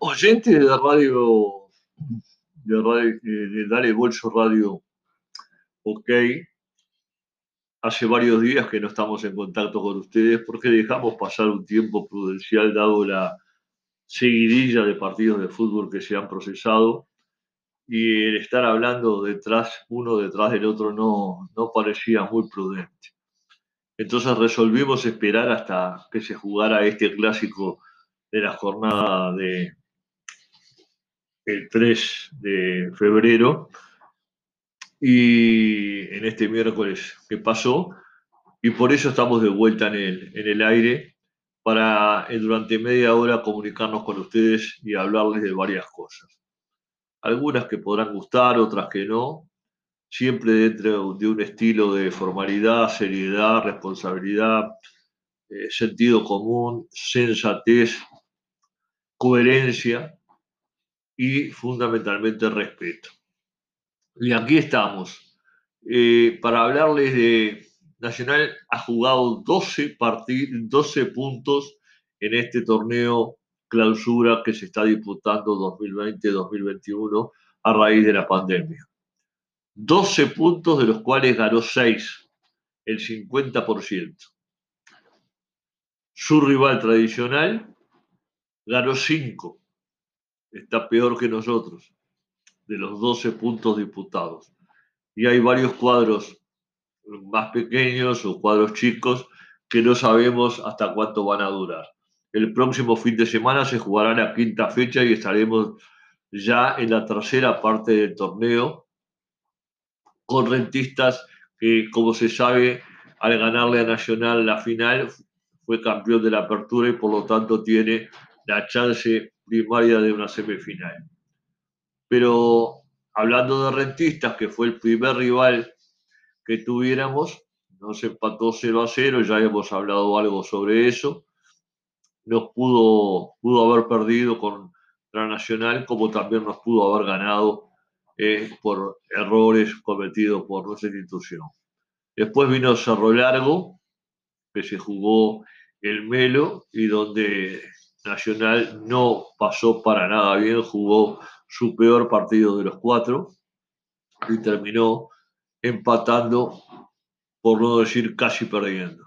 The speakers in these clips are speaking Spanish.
oyentes de radio, de, radio, de Dale Bolso Radio, ok, hace varios días que no estamos en contacto con ustedes porque dejamos pasar un tiempo prudencial dado la seguidilla de partidos de fútbol que se han procesado y el estar hablando detrás, uno detrás del otro, no, no parecía muy prudente. Entonces resolvimos esperar hasta que se jugara este clásico de la jornada de el 3 de febrero. Y en este miércoles que pasó y por eso estamos de vuelta en el, en el aire para eh, durante media hora comunicarnos con ustedes y hablarles de varias cosas. Algunas que podrán gustar, otras que no, siempre dentro de un estilo de formalidad, seriedad, responsabilidad, eh, sentido común, sensatez, coherencia y fundamentalmente respeto. Y aquí estamos eh, para hablarles de Nacional ha jugado 12, 12 puntos en este torneo clausura que se está disputando 2020-2021 a raíz de la pandemia. 12 puntos de los cuales ganó 6, el 50%. Su rival tradicional ganó 5, está peor que nosotros, de los 12 puntos disputados. Y hay varios cuadros más pequeños o cuadros chicos que no sabemos hasta cuánto van a durar. El próximo fin de semana se jugará la quinta fecha y estaremos ya en la tercera parte del torneo con rentistas que, como se sabe, al ganarle a Nacional la final, fue campeón de la apertura y por lo tanto tiene la chance primaria de una semifinal. Pero hablando de rentistas, que fue el primer rival que tuviéramos, nos empató 0 a 0, ya hemos hablado algo sobre eso. Nos pudo, pudo haber perdido con la Nacional, como también nos pudo haber ganado eh, por errores cometidos por nuestra institución. Después vino Cerro Largo, que se jugó el Melo y donde Nacional no pasó para nada bien, jugó su peor partido de los cuatro y terminó empatando, por no decir casi perdiendo.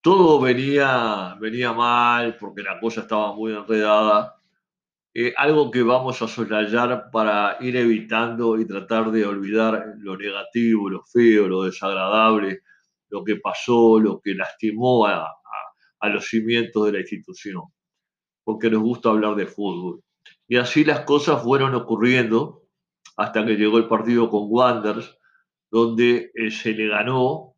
Todo venía, venía mal porque la cosa estaba muy enredada eh, algo que vamos a soslayar para ir evitando y tratar de olvidar lo negativo, lo feo, lo desagradable, lo que pasó, lo que lastimó a, los cimientos de la institución, porque nos gusta hablar de fútbol. Y así las cosas fueron ocurriendo hasta que llegó el partido con Wanderers, donde eh, se le ganó,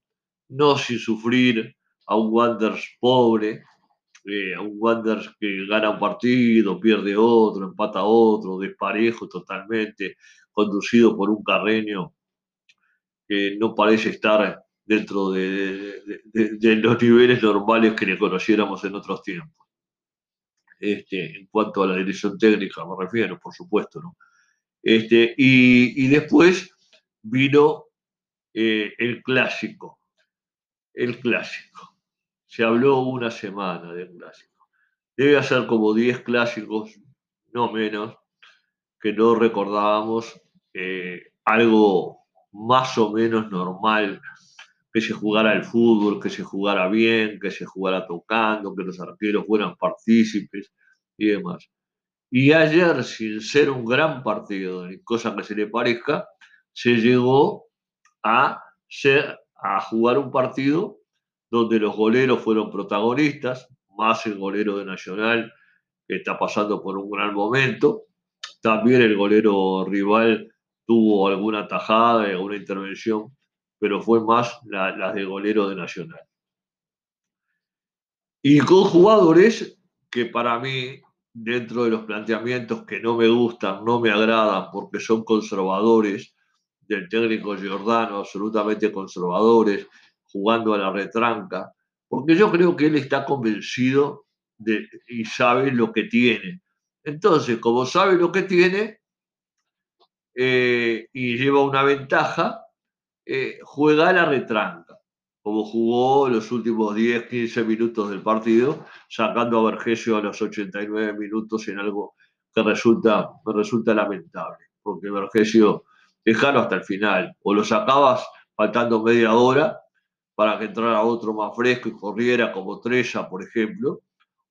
no sin sufrir, a un Wanderers pobre, eh, a un Wanderers que gana un partido, pierde otro, empata otro, desparejo totalmente, conducido por un carreño que no parece estar dentro de, los niveles normales que le conociéramos en otros tiempos. Este, en cuanto a la dirección técnica, me refiero, por supuesto, ¿no? Este, y, después vino eh, el clásico, el clásico se habló una semana del clásico. Debe hacer como 10 clásicos, no menos, que no recordábamos eh, algo más o menos normal, que se jugara el fútbol, que se jugara bien, que se jugara tocando, que los arqueros fueran partícipes y demás. Y ayer, sin ser un gran partido, ni cosa que se le parezca, se llegó a, ser, a jugar un partido donde los goleros fueron protagonistas, más el golero de Nacional, que está pasando por un gran momento. También el golero rival tuvo alguna tajada, alguna intervención, pero fue más la, la del golero de Nacional. Y con jugadores que para mí, dentro de los planteamientos que no me gustan, no me agradan, porque son conservadores, del técnico Giordano, absolutamente conservadores, jugando a la retranca, porque yo creo que él está convencido de, y sabe lo que tiene. Entonces, como sabe lo que tiene eh, y lleva una ventaja, eh, juega la retranca. como jugó los últimos 10, 15 minutos del partido, sacando a Vergesio a los 89 minutos en algo que resulta, resulta lamentable, porque Vergesio, dejalo hasta el final, o lo sacabas faltando media hora para que entrara otro más fresco y corriera como Trella, por ejemplo,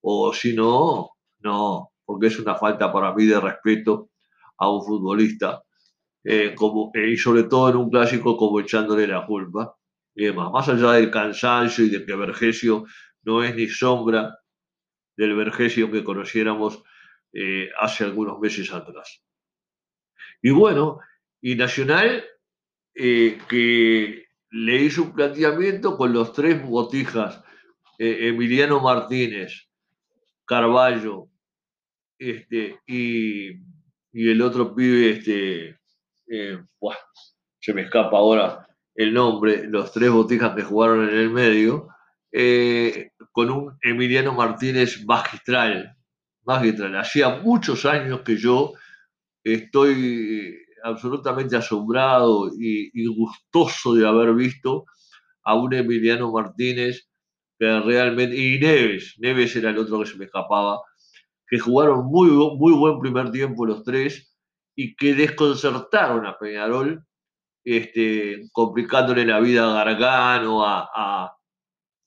o si no, no, porque es una falta para mí de respeto a un futbolista, eh, como, eh, y sobre todo en un clásico como echándole la culpa y demás. Más allá del cansancio y de que Vergesio no es ni sombra del Vergesio que conociéramos eh, hace algunos meses atrás. Y bueno, y Nacional, que le hizo un planteamiento con los tres botijas, Emiliano Martínez, Carballo este, y, y el otro pibe, este, eh, se me escapa ahora el nombre, los tres botijas que jugaron en el medio, eh, con un Emiliano Martínez magistral, magistral. Hacía muchos años que yo estoy absolutamente asombrado y, y, gustoso de haber visto a un Emiliano Martínez que realmente, y Neves, Neves era el otro que se me escapaba, que jugaron muy, muy buen primer tiempo los tres y que desconcertaron a Peñarol, este, complicándole la vida a Gargano, a,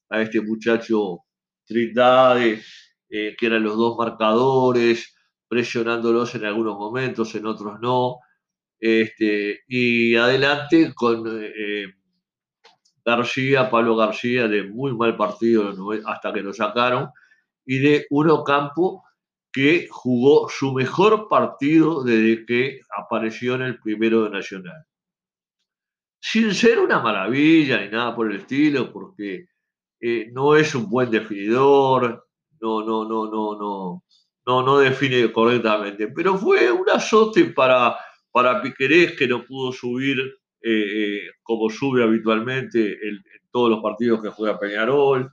a, este muchacho Trindade, eh, que eran los dos marcadores, presionándolos en algunos momentos, en otros no. Este, y adelante con eh, García, Pablo García, de muy mal partido hasta que lo sacaron, y de Uno Campo, que jugó su mejor partido desde que apareció en el primero de Nacional. Sin ser una maravilla ni nada por el estilo, porque eh, no es un buen definidor, no, no, no, no, no, no, no define correctamente, pero fue un azote para, para Piquerés que no pudo subir eh, eh, como sube habitualmente en, todos los partidos que juega Peñarol.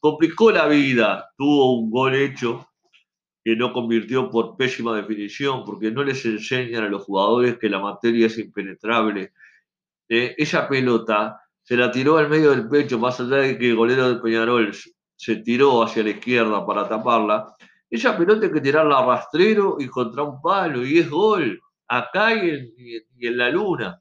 complicó la vida, tuvo un gol hecho que no convirtió por pésima definición, porque no les enseñan a los jugadores que la materia es impenetrable. Eh, esa pelota se la tiró al medio del pecho, más allá de que el golero del Peñarol se tiró hacia la izquierda para taparla. Esa pelota hay que tirarla a rastrero y contra un palo, y es gol, acá y en, y en la luna.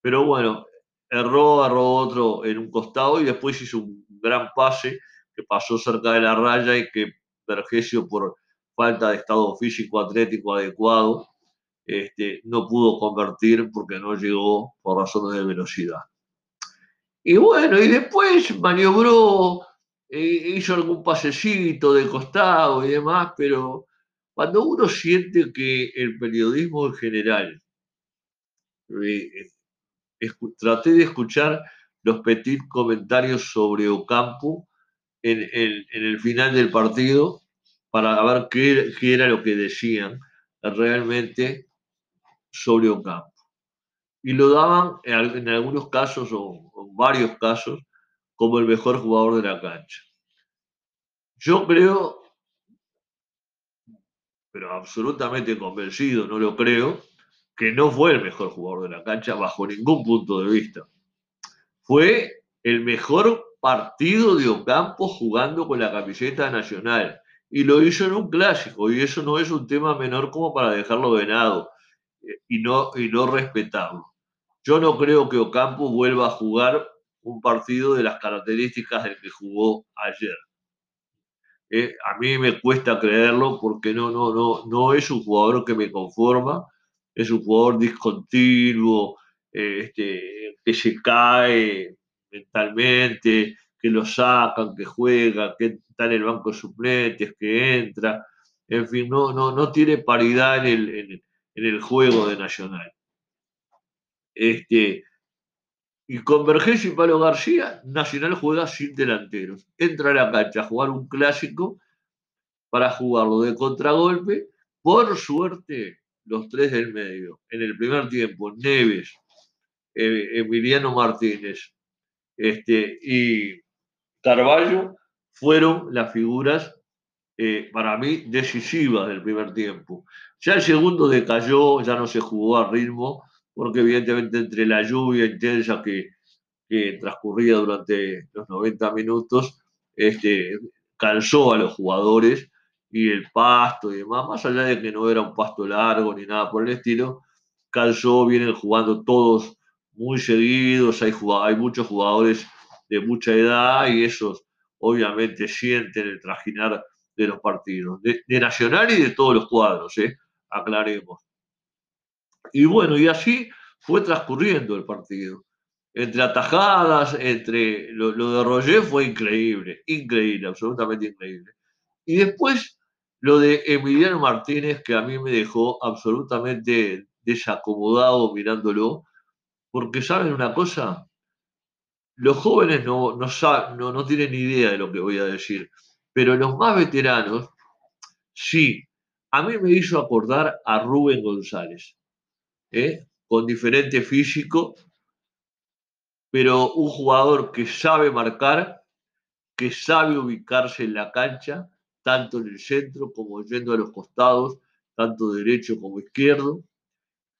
Pero bueno, erró, erró otro en un costado y después hizo un gran pase que pasó cerca de la raya y que Vergesio por falta de estado físico atlético adecuado, este, no pudo convertir porque no llegó por razones de velocidad. Y bueno, y después maniobró, e hizo algún pasecito de costado y demás, pero cuando uno siente que el periodismo en general, eh, traté de escuchar los petit comentarios sobre Ocampo en, el final del partido para ver qué, era lo que decían realmente sobre Ocampo. Y lo daban en, algunos casos o en varios casos como el mejor jugador de la cancha. Yo creo, pero absolutamente convencido, no lo creo, que no fue el mejor jugador de la cancha bajo ningún punto de vista. Fue el mejor partido de Ocampo jugando con la camiseta nacional. Y lo hizo en un clásico, y eso no es un tema menor como para dejarlo venado eh, y no, y no respetarlo. Yo no creo que Ocampo vuelva a jugar un partido de las características del que jugó ayer. Eh, a mí me cuesta creerlo porque no, no, no, no es un jugador que me conforma, es un jugador discontinuo, eh, este, que se cae, mentalmente, que lo sacan, que juega, que está en el banco de suplentes, que entra. En fin, no, no, no tiene paridad en el, en, el juego de Nacional. Este, y con Vergés y Palo García, Nacional juega sin delanteros. Entra a la cancha a jugar un clásico para jugarlo de contragolpe. Por suerte, los tres del medio. En el primer tiempo, Neves, eh, Emiliano Martínez este, y Carballo fueron las figuras eh, para mí decisivas del primer tiempo. Ya el segundo decayó, ya no se jugó a ritmo, porque evidentemente entre la lluvia intensa que, que transcurría durante los 90 minutos este, cansó a los jugadores y el pasto y demás, más allá de que no era un pasto largo ni nada por el estilo, calzó, vienen jugando todos muy seguidos, hay, hay muchos jugadores de mucha edad y esos obviamente sienten el trajinar de los partidos, de, Nacional y de todos los cuadros, ¿eh? aclaremos. Y bueno, y así fue transcurriendo el partido. Entre atajadas, entre lo, de Roger fue increíble, increíble, absolutamente increíble. Y después lo de Emiliano Martínez, que a mí me dejó absolutamente desacomodado mirándolo, porque saben una cosa, los jóvenes no, no, no, no tienen ni idea de lo que voy a decir, pero los más veteranos, sí, a mí me hizo acordar a Rubén González, ¿eh? con diferente físico, pero un jugador que sabe marcar, que sabe ubicarse en la cancha, tanto en el centro como yendo a los costados, tanto derecho como izquierdo,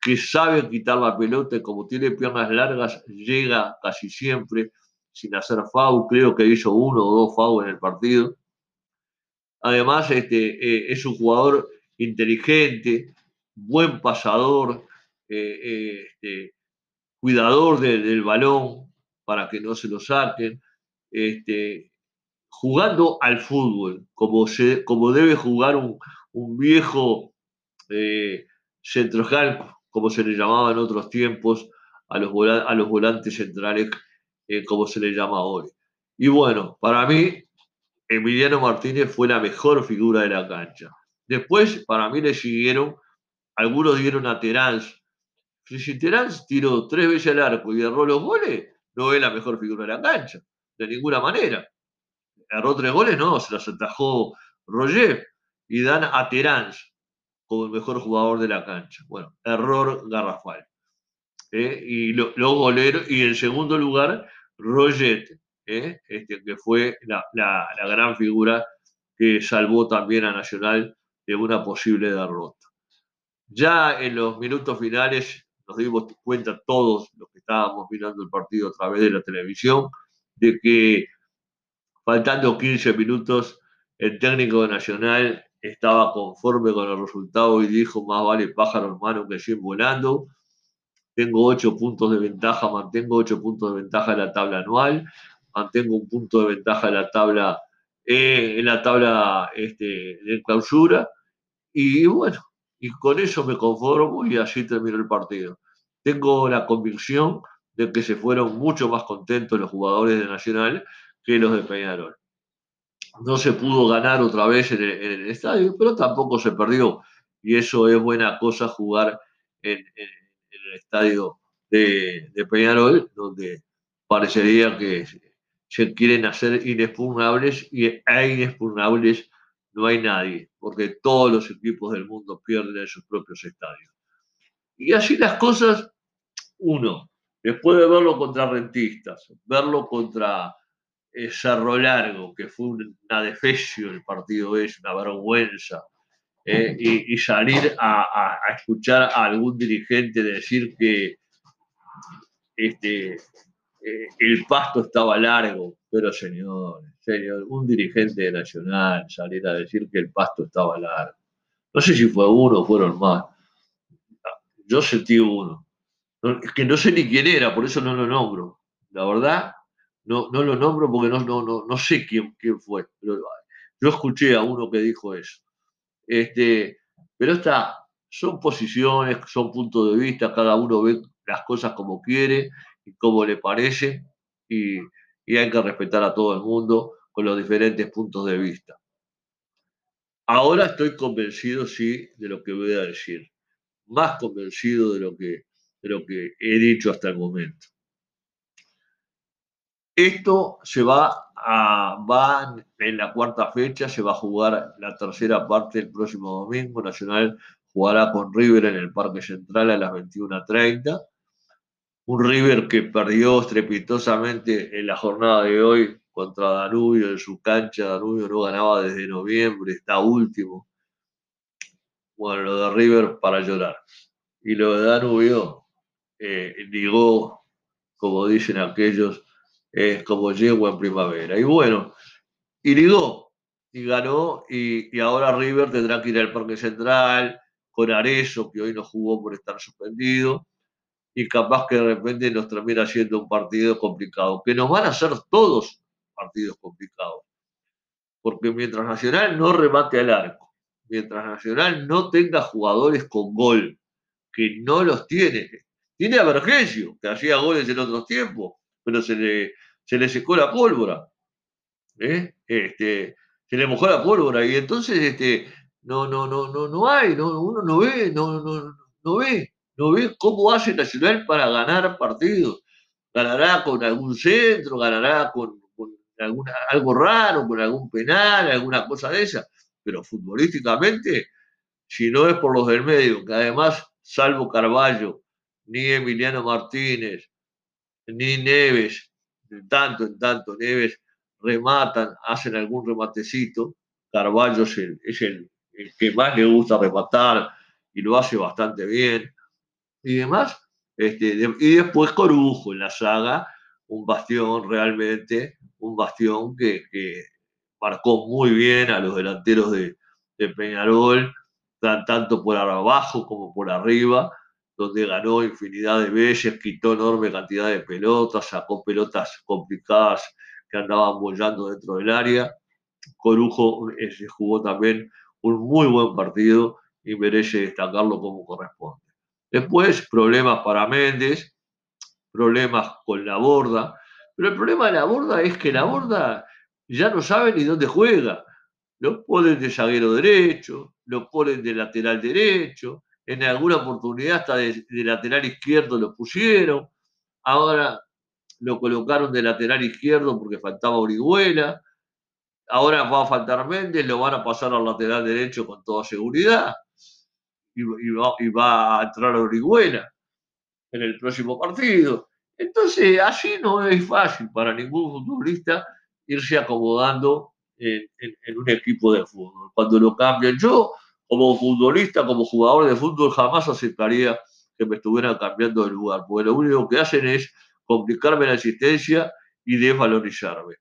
que sabe quitar la pelota y como tiene piernas largas, llega casi siempre sin hacer foul. Creo que hizo uno o dos fouls en el partido. Además, este, eh, es un jugador inteligente, buen pasador, eh, eh, este, cuidador del balón para que no se lo saquen, este, jugando al fútbol, como, se, como debe jugar un, viejo central como se le llamaba en otros tiempos, a los, volantes centrales, eh, como se le llama hoy. Y bueno, para mí, Emiliano Martínez fue la mejor figura de la cancha. Después, para mí, le siguieron, algunos dieron a Terán. Si Terán tiró tres veces al arco y erró los goles, no es la mejor figura de la cancha, de ninguna manera. Erró tres goles, no, se los atajó Roger y dan a Terán como el mejor jugador de la cancha. Bueno, error garrafal. ¿eh? Y los goleros, y en segundo lugar, Roget, ¿eh? este, que fue la, gran figura que salvó también a Nacional de una posible derrota. Ya en los minutos finales nos dimos cuenta todos los que estábamos mirando el partido a través de la televisión, de que faltando 15 minutos, el técnico de Nacional estaba conforme con el resultado y dijo, más vale pájaro en mano que 100 volando. Tengo ocho puntos de ventaja, mantengo ocho puntos de ventaja en la tabla anual, mantengo un punto de ventaja en la tabla, eh, en la tabla este, de clausura. Y bueno, y con eso me conformo y así terminó el partido. Tengo la convicción de que se fueron mucho más contentos los jugadores de Nacional que los de Peñarol no se pudo ganar otra vez en el, estadio, pero tampoco se perdió. Y eso es buena cosa jugar en, el estadio de, Peñarol, donde parecería que se quieren hacer inexpugnables y hay inexpugnables no hay nadie, porque todos los equipos del mundo pierden en sus propios estadios. Y así las cosas, uno, después de verlo contra rentistas, verlo contra Cerro Largo, que fue una defecio el partido es, una vergüenza, eh, y, salir a, escuchar a algún dirigente decir que este, eh, el pasto estaba largo, pero señor, señor, un dirigente nacional salir a decir que el pasto estaba largo. No sé si fue uno o fueron más. Yo sentí uno. Es que no sé ni quién era, por eso no lo nombro. La verdad, no, no lo nombro porque no, no, no, sé quién, quién fue. Pero yo escuché a uno que dijo eso. Este, pero está, son posiciones, son puntos de vista, cada uno ve las cosas como quiere y como le parece, y, y hay que respetar a todo el mundo con los diferentes puntos de vista. Ahora estoy convencido, sí, de lo que voy a decir. Más convencido de lo que, de lo que he dicho hasta el momento. Esto se va a, va en la cuarta fecha, se va a jugar la tercera parte el próximo domingo. Nacional jugará con River en el Parque Central a las 21.30. Un River que perdió estrepitosamente en la jornada de hoy contra Danubio en su cancha. Danubio no ganaba desde noviembre, está último. Bueno, lo de River para llorar. Y lo de Danubio, eh, como dicen aquellos, es como yegua en primavera. Y bueno, y ligó, y ganó, y, y, ahora River tendrá que ir al Parque Central con Arezo, que hoy no jugó por estar suspendido, y capaz que de repente nos termina siendo un partido complicado, que nos van a hacer todos partidos complicados. Porque mientras Nacional no remate al arco, mientras Nacional no tenga jugadores con gol, que no los tiene, tiene a Vergesio, que hacía goles en otros tiempos, pero se le, se le secó la pólvora. ¿eh? Este, se le mojó la pólvora y entonces este, no, no, no, no, no hay, no, uno no ve, no, no, no ve, no ve cómo hace Nacional para ganar partidos. Ganará con algún centro, ganará con, alguna, algo raro, con algún penal, alguna cosa de esa, pero futbolísticamente, si no es por los del medio, que además, salvo Carballo, ni Emiliano Martínez, ni Neves, en tanto en tanto Neves rematan, hacen algún rematecito. Carballo es el, que más le gusta rematar y lo hace bastante bien. Y demás, este, y después Corujo en la saga, un bastión realmente, un bastión que, marcó muy bien a los delanteros de, de Peñarol, tanto por abajo como por arriba, donde ganó infinidad de veces, quitó enorme cantidad de pelotas, sacó pelotas complicadas que andaban bollando dentro del área. Corujo eh, jugó también un muy buen partido y merece destacarlo como corresponde. Después, problemas para Méndez, problemas con la borda, pero el problema de la borda es que la borda ya no sabe ni dónde juega. Lo ponen de zaguero derecho, lo ponen de lateral derecho, en alguna oportunidad hasta de lateral izquierdo lo pusieron, ahora lo colocaron de lateral izquierdo porque faltaba Orihuela, ahora va a faltar Méndez, lo van a pasar al lateral derecho con toda seguridad y, va, a entrar Orihuela en el próximo partido. Entonces, así no es fácil para ningún futbolista irse acomodando en, en, un equipo de fútbol. Cuando lo cambian, yo como futbolista, como jugador de fútbol, jamás aceptaría que me estuvieran cambiando de lugar, porque lo único que hacen es complicarme la existencia y desvalorizarme.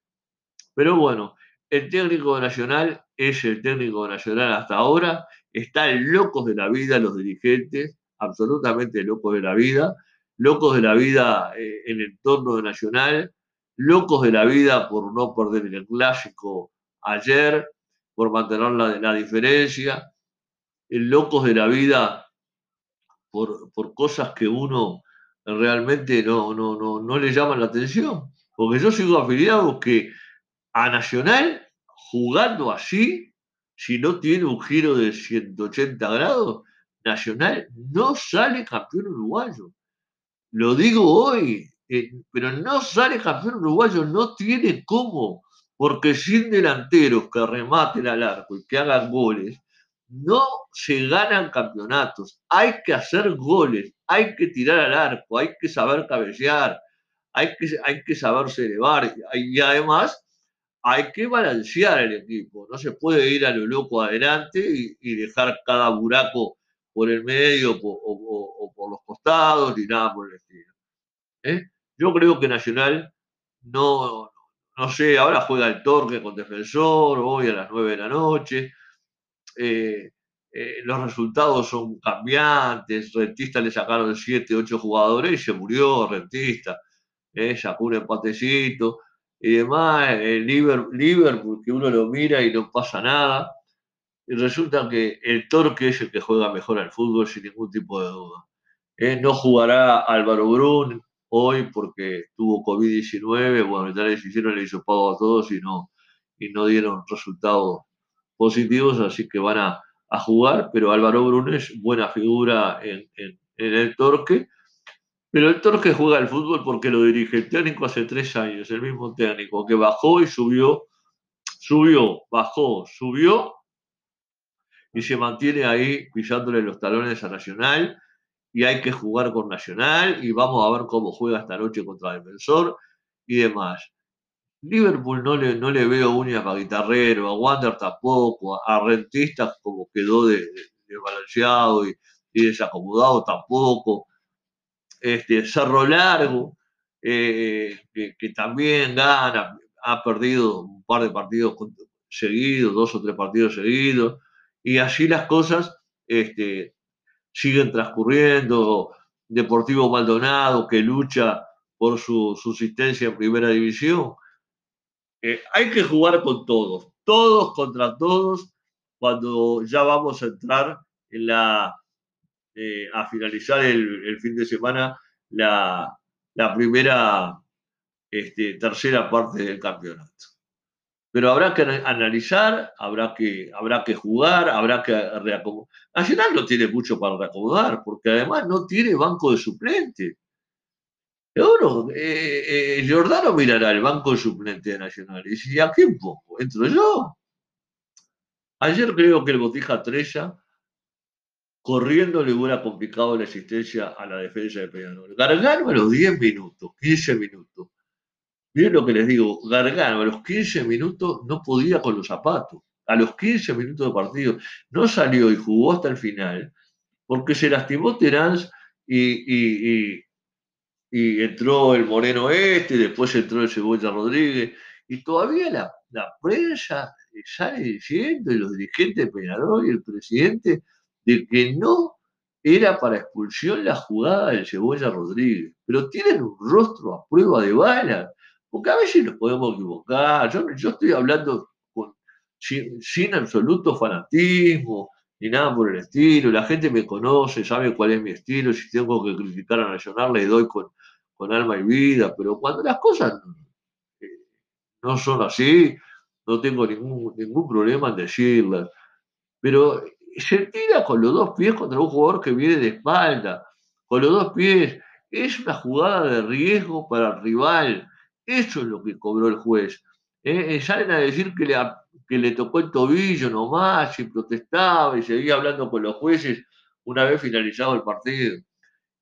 Pero bueno, el técnico nacional es el técnico nacional hasta ahora, están locos de la vida los dirigentes, absolutamente locos de la vida, locos de la vida eh, en el entorno de Nacional, locos de la vida por no perder el clásico ayer, por mantener la, la diferencia, locos de la vida por, por cosas que uno realmente no, no, no, no le llaman la atención. Porque yo sigo afiliado que a Nacional, jugando así, si no tiene un giro de 180 grados, Nacional no sale campeón uruguayo. Lo digo hoy, eh, pero no sale campeón uruguayo, no tiene cómo, porque sin delanteros que rematen al arco y que hagan goles, no se ganan campeonatos. Hay que hacer goles, hay que tirar al arco, hay que saber cabecear, hay que, hay que saberse elevar y además hay que balancear el equipo. No se puede ir a lo loco adelante y, dejar cada buraco por el medio o, por los costados ni nada por el estilo. ¿eh? Yo creo que Nacional no, no sé, ahora juega el Torque con Defensor, hoy a las 9 de la noche. Eh, eh, los resultados son cambiantes, Rentista le sacaron 7, 8 jugadores y se murió Rentista, eh, sacó un empatecito y demás, el Liverpool, que uno lo mira y no pasa nada, y resulta que el Torque es el que juega mejor al fútbol sin ningún tipo de duda. Eh, no jugará Álvaro Brun hoy porque tuvo COVID-19, bueno, ya les hicieron el pago a todos y no, y no dieron resultados positivos, así que van a a jugar, pero Álvaro Brunes, buena figura en, el Torque. Pero el Torque juega al fútbol porque lo dirige el técnico hace tres años, el mismo técnico, que bajó y subió, subió, bajó, subió y se mantiene ahí pisándole los talones a Nacional y hay que jugar con Nacional y vamos a ver cómo juega esta noche contra Defensor y demás. Liverpool no le, no le veo uñas para guitarrero, a Wander tampoco, a, Rentistas como quedó desbalanceado y, desacomodado tampoco. Este, Cerro Largo, eh, que, también gana, ha perdido un par de partidos seguidos, dos o tres partidos seguidos, y allí las cosas este, siguen transcurriendo. Deportivo Maldonado, que lucha por su subsistencia en primera división. Eh, hay que jugar con todos, todos contra todos, cuando ya vamos a entrar eh, a finalizar el, fin de semana la, primera, este, tercera parte del campeonato. Pero habrá que analizar, habrá que, habrá que jugar, habrá que reacomodar. Nacional no tiene mucho para reacomodar, porque además no tiene banco de suplente. Seguro, eh, eh, mirará el banco suplente Nacional y dice, ¿a quién pongo? ¿Entro yo? Ayer creo que el Botija Trella, corriendo, le hubiera complicado la existencia a la defensa de Peñarol. Gargano a los 10 minutos, 15 minutos, Miren lo que les digo, Gargano a los 15 minutos no podía con los zapatos. A los 15 minutos de partido no salió y jugó hasta el final porque se lastimó Terán y, entró el Moreno Este, después entró el Cebolla Rodríguez y todavía la, la prensa sale diciendo y los dirigentes de Peñarol y el presidente de que no era para expulsión la jugada del Cebolla Rodríguez, pero tienen un rostro a prueba de bala porque a veces nos podemos equivocar. Yo, estoy hablando sin, absoluto fanatismo ni nada por el estilo. La gente me conoce, sabe cuál es mi estilo. Si tengo que criticar a Nacional, le doy con, alma y vida. Pero cuando las cosas eh, no son así, no tengo ningún, ningún problema en decirlas. Pero se tira con los dos pies contra un jugador que viene de espalda, con los dos pies. Es una jugada de riesgo para el rival. Eso es lo que cobró el juez. ¿eh? Eh, salen a decir que le, que le tocó el tobillo nomás y protestaba y seguía hablando con los jueces una vez finalizado el partido.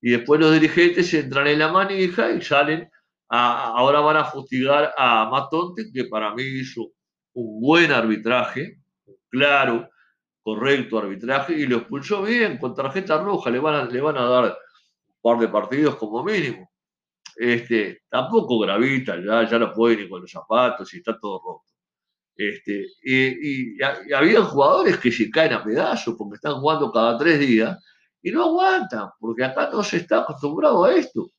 Y después los dirigentes entran en la manija y salen, ahora van a fustigar a Matonte, que para mí hizo un buen arbitraje, claro, correcto arbitraje, y lo expulsó bien, con tarjeta roja, le van le van a dar un par de partidos como mínimo este, tampoco gravita, ya, ya no puede ni con los zapatos y está todo roto. Este, y, había jugadores que se caen a pedazos porque están jugando cada tres días y no aguantan, porque acá no se está acostumbrado a esto.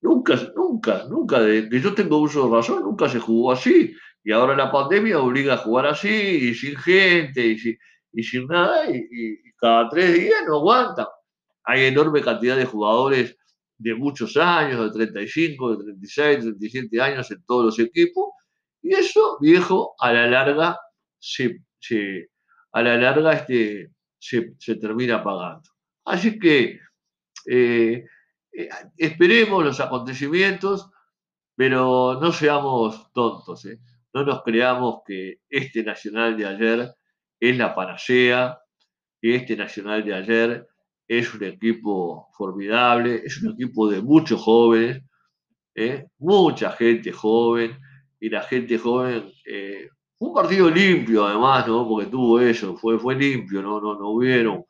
Nunca, nunca, nunca, de que yo tengo uso de razón, nunca se jugó así. Y ahora la pandemia obliga a jugar así, y sin gente, y sin, y sin nada, y, cada tres días no aguantan. Hay enorme cantidad de jugadores de muchos años, de 35, de 36, 37 años en todos los equipos, y eso, viejo, a la larga se, a la larga este, se, termina pagando. Así que eh, eh, esperemos los acontecimientos, pero no seamos tontos, ¿eh? no nos creamos que este Nacional de ayer es la panacea, que este Nacional de ayer es un equipo formidable, es un equipo de muchos jóvenes, ¿eh? mucha gente joven, y la gente joven, eh, un partido limpio además, ¿no? porque tuvo eso, fue, fue limpio, ¿no? No, no hubieron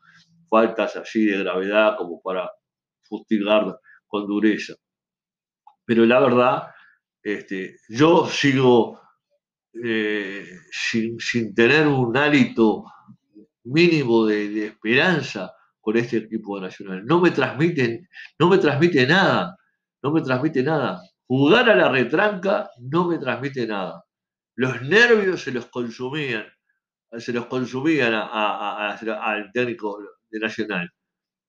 faltas así de gravedad como para fustigar con dureza. Pero la verdad, este, yo sigo eh, sin, tener un hálito mínimo de esperanza con este equipo nacional. No me transmiten, no me transmite nada, no me transmite nada. Jugar a la retranca no me transmite nada. Los nervios se los consumían, se los consumían al técnico de Nacional.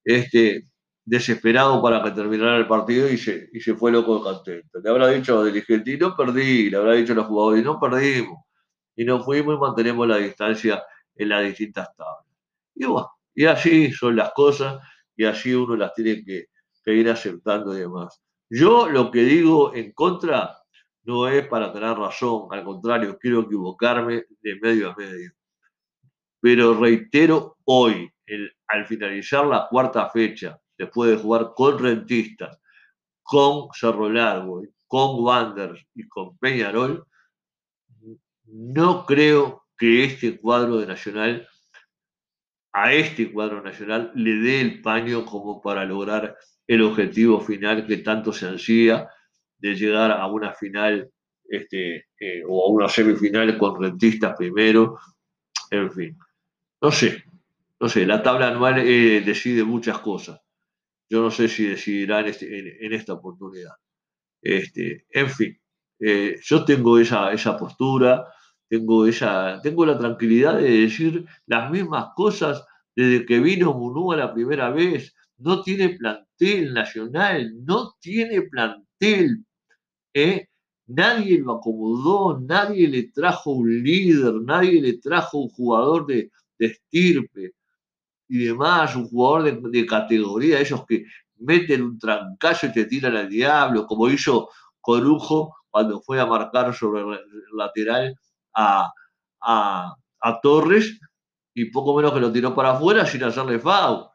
Este, desesperado para que terminara el partido y se, y se fue loco contento. Le habrá dicho dirigente, no perdí, le habrá dicho a los jugadores, no perdimos. Y nos fuimos y mantenemos la distancia en las distintas tablas. Y bueno, y así son las cosas y así uno las tiene que, ir aceptando y demás. Yo lo que digo en contra no es para tener razón, al contrario, quiero equivocarme de medio a medio. Pero reitero hoy, al finalizar la cuarta fecha, después de jugar con Rentistas, con Cerro Largo, con Wanderers y con Peñarol, no creo que este cuadro de Nacional a este cuadro nacional le dé el paño como para lograr el objetivo final que tanto se ansía de llegar a una final este, eh, o a una semifinal con rentistas primero, en fin. No sé, no sé, la tabla anual eh, decide muchas cosas. Yo no sé si decidirá en, este, esta oportunidad. Este, en fin, eh, yo tengo esa, esa postura, tengo, esa, tengo la tranquilidad de decir las mismas cosas desde que vino Munúa la primera vez. No tiene plantel nacional, no tiene plantel. ¿Eh? Nadie lo acomodó, nadie le trajo un líder, nadie le trajo un jugador de, estirpe y demás, un jugador de, categoría, esos que meten un trancazo y te tiran al diablo, como hizo Corujo cuando fue a marcar sobre el lateral a, a, Torres y poco menos que lo tiró para afuera sin hacerle foul.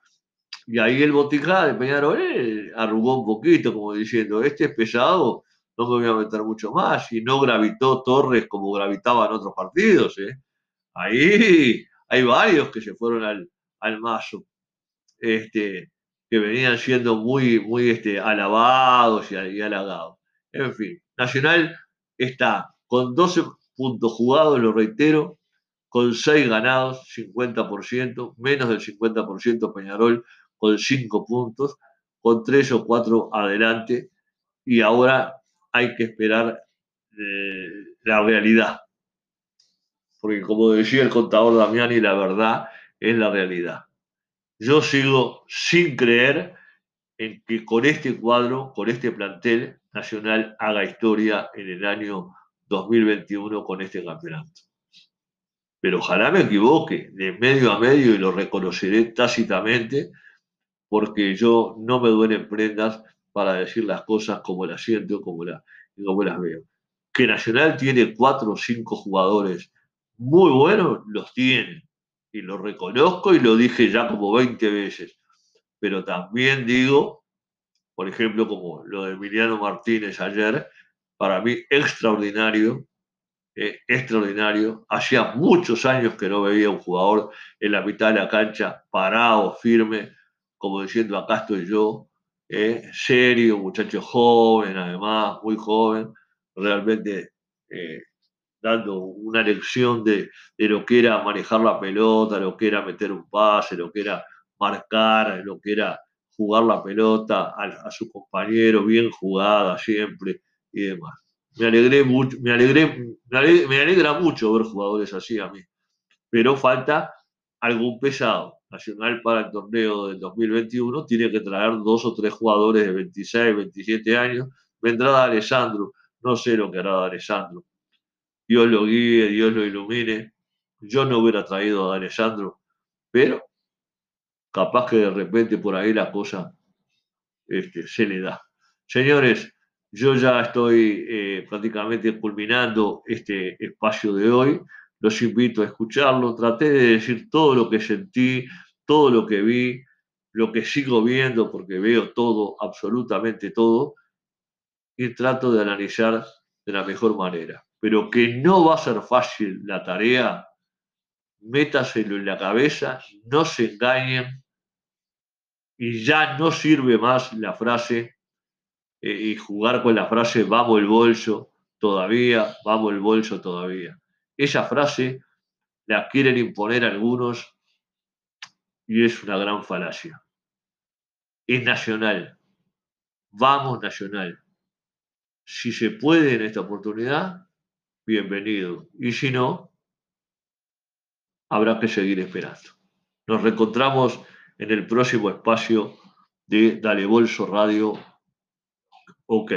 Y ahí el Botija de Peñarol eh, arrugó un poquito, como diciendo, este es pesado, no me voy a meter mucho más. Y no gravitó Torres como gravitaba en otros partidos. ¿eh? Ahí hay varios que se fueron al, al mazo, este, que venían siendo muy, muy este, alabados y, y halagados. En fin, Nacional está con 12 puntos jugados, lo reitero, con 6 ganados, 50%, menos del 50% Peñarol con 5 puntos, con 3 o 4 adelante, y ahora hay que esperar eh, la realidad. Porque como decía el contador Damiani, la verdad es la realidad. Yo sigo sin creer en que con este cuadro, con este plantel, Nacional haga historia en el año 2021 con este campeonato. Pero ojalá me equivoque de medio a medio y lo reconoceré tácitamente porque yo no me duelen prendas para decir las cosas como las siento como, la, como las veo. Que Nacional tiene cuatro o cinco jugadores muy buenos, los tiene. Y lo reconozco y lo dije ya como 20 veces. Pero también digo, por ejemplo, como lo de Emiliano Martínez ayer, para mí extraordinario, eh, extraordinario. Hacía muchos años que no veía un jugador en la mitad de la cancha parado, firme, como diciendo acá estoy yo, eh, serio, muchacho joven, además, muy joven, realmente eh, dando una lección de, lo que era manejar la pelota, lo que era meter un pase, lo que era marcar, lo que era jugar la pelota a, a su compañero, bien jugada siempre y demás. Me alegré mucho, me alegré, me alegra mucho ver jugadores así a mí, pero falta algún pesado. Nacional para el torneo del 2021 tiene que traer dos o tres jugadores de 26, 27 años. Vendrá Alessandro, no sé lo que hará Alessandro. Dios lo guíe, Dios lo ilumine. Yo no hubiera traído a Alessandro, pero capaz que de repente por ahí la cosa este, se le da. Señores, yo ya estoy eh, prácticamente culminando este espacio de hoy. Los invito a escucharlo. Traté de decir todo lo que sentí, todo lo que vi, lo que sigo viendo, porque veo todo, absolutamente todo, y trato de analizar de la mejor manera. Pero que no va a ser fácil la tarea, métaselo en la cabeza, no se engañen, y ya no sirve más la frase eh, y jugar con la frase vamos el bolso todavía, vamos el bolso todavía. Esa frase la quieren imponer algunos y es una gran falacia. Es nacional. Vamos nacional. Si se puede en esta oportunidad, bienvenido. Y si no, habrá que seguir esperando. Nos reencontramos en el próximo espacio de Dale Bolso Radio Ok.